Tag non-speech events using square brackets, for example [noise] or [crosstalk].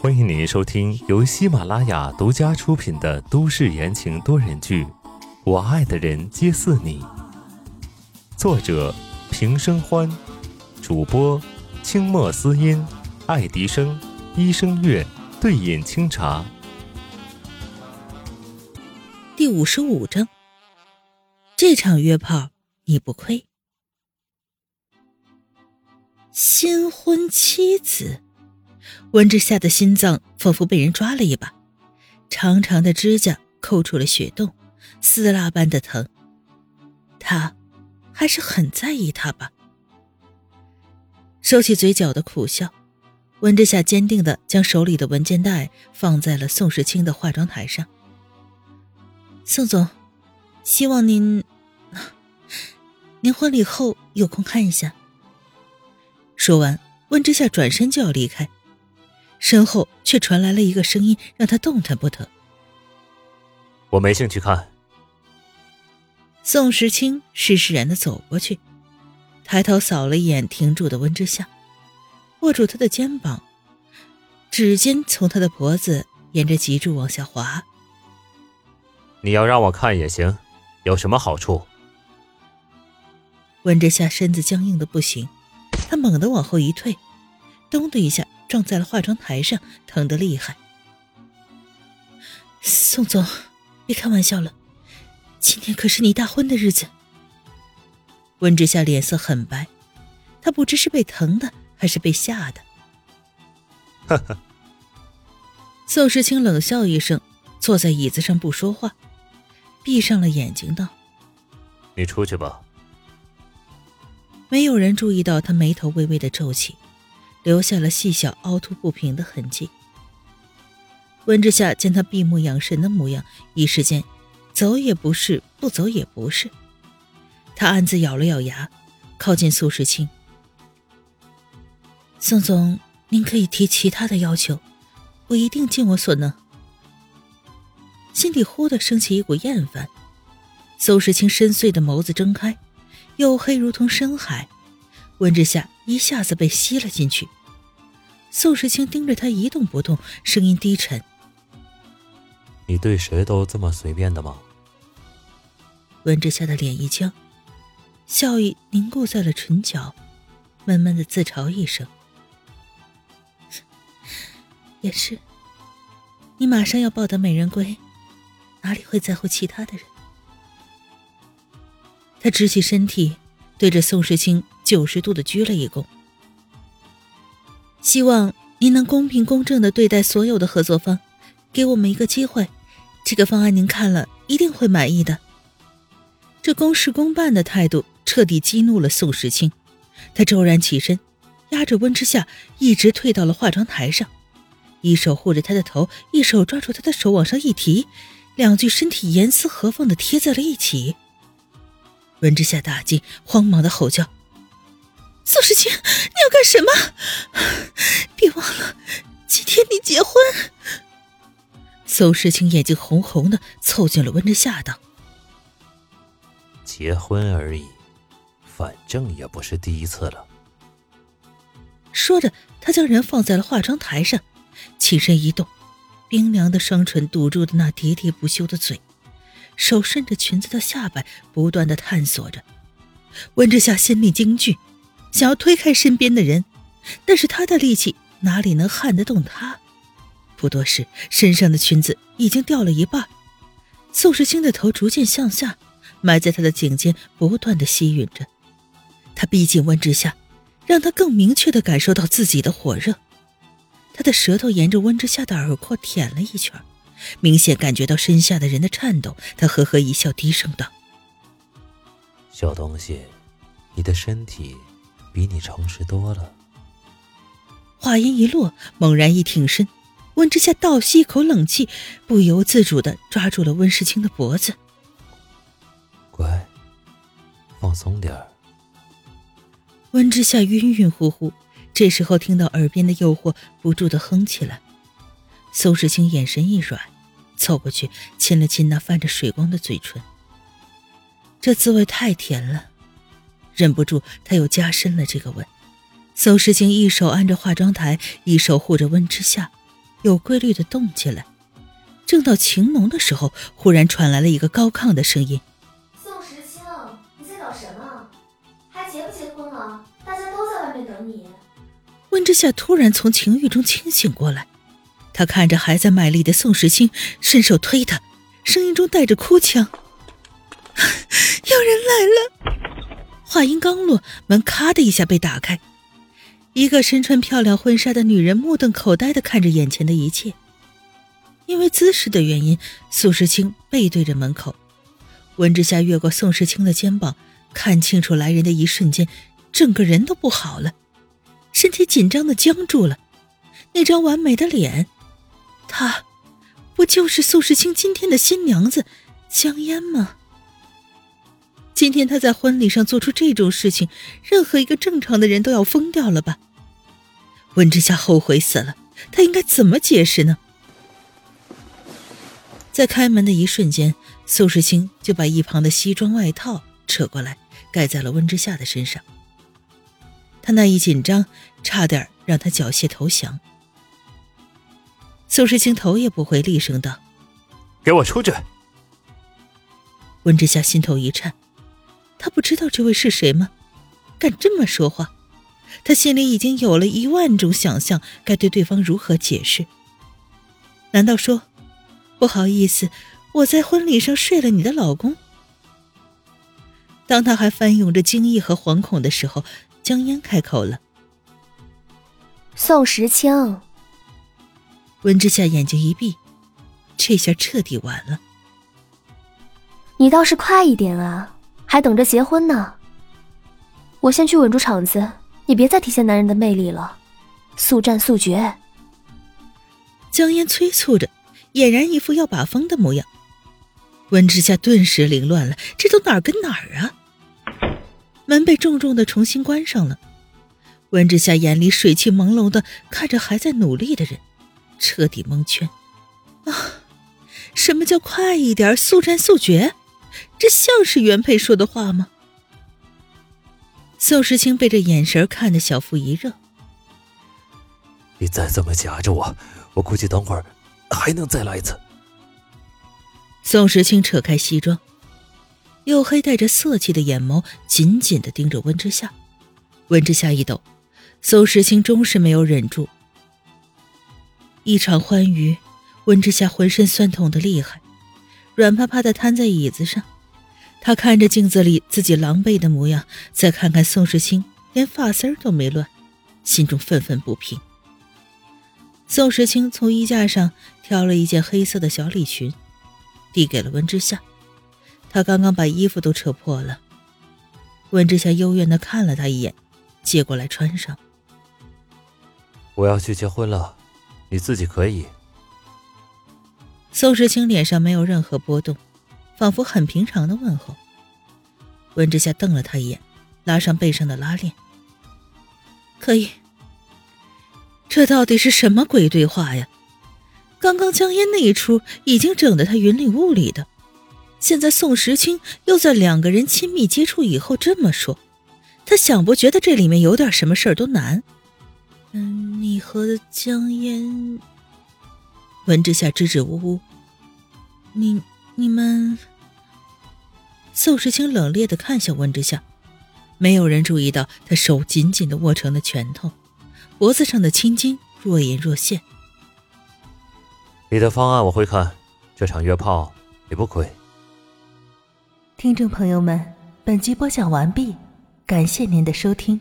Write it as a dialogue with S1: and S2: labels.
S1: 欢迎您收听由喜马拉雅独家出品的都市言情多人剧《我爱的人皆似你》，作者平生欢，主播清墨思音、爱迪生、一生月、对饮清茶。
S2: 第五十五章，这场约炮你不亏。新婚妻子。温之夏的心脏仿佛被人抓了一把，长长的指甲抠出了血洞，撕拉般的疼。他还是很在意他吧？收起嘴角的苦笑，温之夏坚定的将手里的文件袋放在了宋时清的化妆台上。宋总，希望您，您婚礼后有空看一下。说完，温之夏转身就要离开。身后却传来了一个声音，让他动弹不得。
S1: 我没兴趣看。
S2: 宋时清施施然的走过去，抬头扫了一眼停住的温之夏，握住他的肩膀，指尖从他的脖子沿着脊柱往下滑。
S1: 你要让我看也行，有什么好处？
S2: 温之夏身子僵硬的不行，他猛地往后一退，咚的一下。撞在了化妆台上，疼得厉害。宋总，别开玩笑了，今天可是你大婚的日子。温之夏脸色很白，他不知是被疼的还是被吓的。
S1: 哈哈。
S2: 宋时清冷笑一声，坐在椅子上不说话，闭上了眼睛，道：“
S1: 你出去吧。”
S2: 没有人注意到他眉头微微的皱起。留下了细小凹凸不平的痕迹。温之夏见他闭目养神的模样，一时间，走也不是，不走也不是。他暗自咬了咬牙，靠近苏时清：“宋总，您可以提其他的要求，我一定尽我所能。”心底忽的升起一股厌烦。苏时清深邃的眸子睁开，黝黑如同深海。温之夏一下子被吸了进去。宋时清盯着他一动不动，声音低沉：“
S1: 你对谁都这么随便的吗？”
S2: 温之夏的脸一僵，笑意凝固在了唇角，闷闷的自嘲一声：“也是，你马上要抱得美人归，哪里会在乎其他的人？”他直起身体，对着宋时清。九十度的鞠了一躬，希望您能公平公正的对待所有的合作方，给我们一个机会。这个方案您看了一定会满意的。这公事公办的态度彻底激怒了宋时清，他骤然起身，压着温之夏，一直退到了化妆台上，一手护着他的头，一手抓住他的手往上一提，两具身体严丝合缝的贴在了一起。温之夏大惊，慌忙的吼叫。宋时清，你要干什么？别忘了，今天你结婚。宋时清眼睛红红的，凑近了温之夏道：“
S1: 结婚而已，反正也不是第一次了。”
S2: 说着，他将人放在了化妆台上，起身一动，冰凉的双唇堵住了那喋喋不休的嘴，手顺着裙子的下摆不断的探索着。温之夏心里惊惧。想要推开身边的人，但是他的力气哪里能撼得动他？不多时，身上的裙子已经掉了一半。宋时清的头逐渐向下，埋在他的颈间，不断的吸吮着。他逼近温之夏，让他更明确的感受到自己的火热。他的舌头沿着温之夏的耳廓舔了一圈，明显感觉到身下的人的颤抖。他呵呵一笑，低声道：“
S1: 小东西，你的身体……”比你诚实多了。
S2: 话音一落，猛然一挺身，温之夏倒吸一口冷气，不由自主的抓住了温世清的脖子。
S1: 乖，放松点儿。
S2: 温之夏晕晕乎乎，这时候听到耳边的诱惑，不住的哼起来。苏世清眼神一软，凑过去亲了亲那泛着水光的嘴唇。这滋味太甜了。忍不住，他又加深了这个吻，宋时清一手按着化妆台，一手护着温之夏，有规律的动起来。正到情浓的时候，忽然传来了一个高亢的声音：“
S3: 宋时清，你在搞什么？还结不结婚了？大家都在外面等你。”
S2: 温之夏突然从情欲中清醒过来，他看着还在卖力的宋时清，伸手推他，声音中带着哭腔：“ [laughs] 有人来了！”话音刚落，门咔的一下被打开。一个身穿漂亮婚纱的女人目瞪口呆的看着眼前的一切。因为姿势的原因，宋时清背对着门口。温之夏越过宋时清的肩膀，看清楚来人的一瞬间，整个人都不好了，身体紧张的僵住了。那张完美的脸，她，不就是宋时清今天的新娘子江烟吗？今天他在婚礼上做出这种事情，任何一个正常的人都要疯掉了吧？温之夏后悔死了，他应该怎么解释呢？在开门的一瞬间，宋世清就把一旁的西装外套扯过来，盖在了温之夏的身上。他那一紧张，差点让他缴械投降。宋世清头也不回，厉声道：“
S1: 给我出去！”
S2: 温之夏心头一颤。他不知道这位是谁吗？敢这么说话？他心里已经有了一万种想象，该对对方如何解释？难道说，不好意思，我在婚礼上睡了你的老公？当他还翻涌着惊异和惶恐的时候，江烟开口了：“
S3: 宋时清。”
S2: 温之夏眼睛一闭，这下彻底完了。
S3: 你倒是快一点啊！还等着结婚呢，我先去稳住场子，你别再体现男人的魅力了，速战速决。
S2: 江烟催促着，俨然一副要把风的模样。温之夏顿时凌乱了，这都哪儿跟哪儿啊？门被重重的重新关上了。温之夏眼里水汽朦胧的看着还在努力的人，彻底蒙圈。啊，什么叫快一点，速战速决？这像是原配说的话吗？宋时清被这眼神看得小腹一热。
S1: 你再这么夹着我，我估计等会儿还能再来一次。
S2: 宋时清扯开西装，黝黑带着色气的眼眸紧紧的盯着温之夏。温之夏一抖，宋时清终是没有忍住。一场欢愉，温之夏浑身酸痛的厉害，软趴趴的瘫在椅子上。他看着镜子里自己狼狈的模样，再看看宋时清连发丝都没乱，心中愤愤不平。宋时清从衣架上挑了一件黑色的小礼裙，递给了温之夏。他刚刚把衣服都扯破了。温之夏幽怨的看了他一眼，接过来穿上。
S1: 我要去结婚了，你自己可以。
S2: 宋时清脸上没有任何波动。仿佛很平常的问候。温之夏瞪了他一眼，拉上背上的拉链。可以。这到底是什么鬼对话呀？刚刚江烟那一出已经整得他云里雾里的，现在宋时清又在两个人亲密接触以后这么说，他想不觉得这里面有点什么事儿都难。嗯，你和江烟……温之夏支支吾吾。你。你们，宋时清冷冽的看向温之夏，没有人注意到他手紧紧的握成了拳头，脖子上的青筋若隐若现。
S1: 你的方案我会看，这场约炮你不亏。
S2: 听众朋友们，本集播讲完毕，感谢您的收听。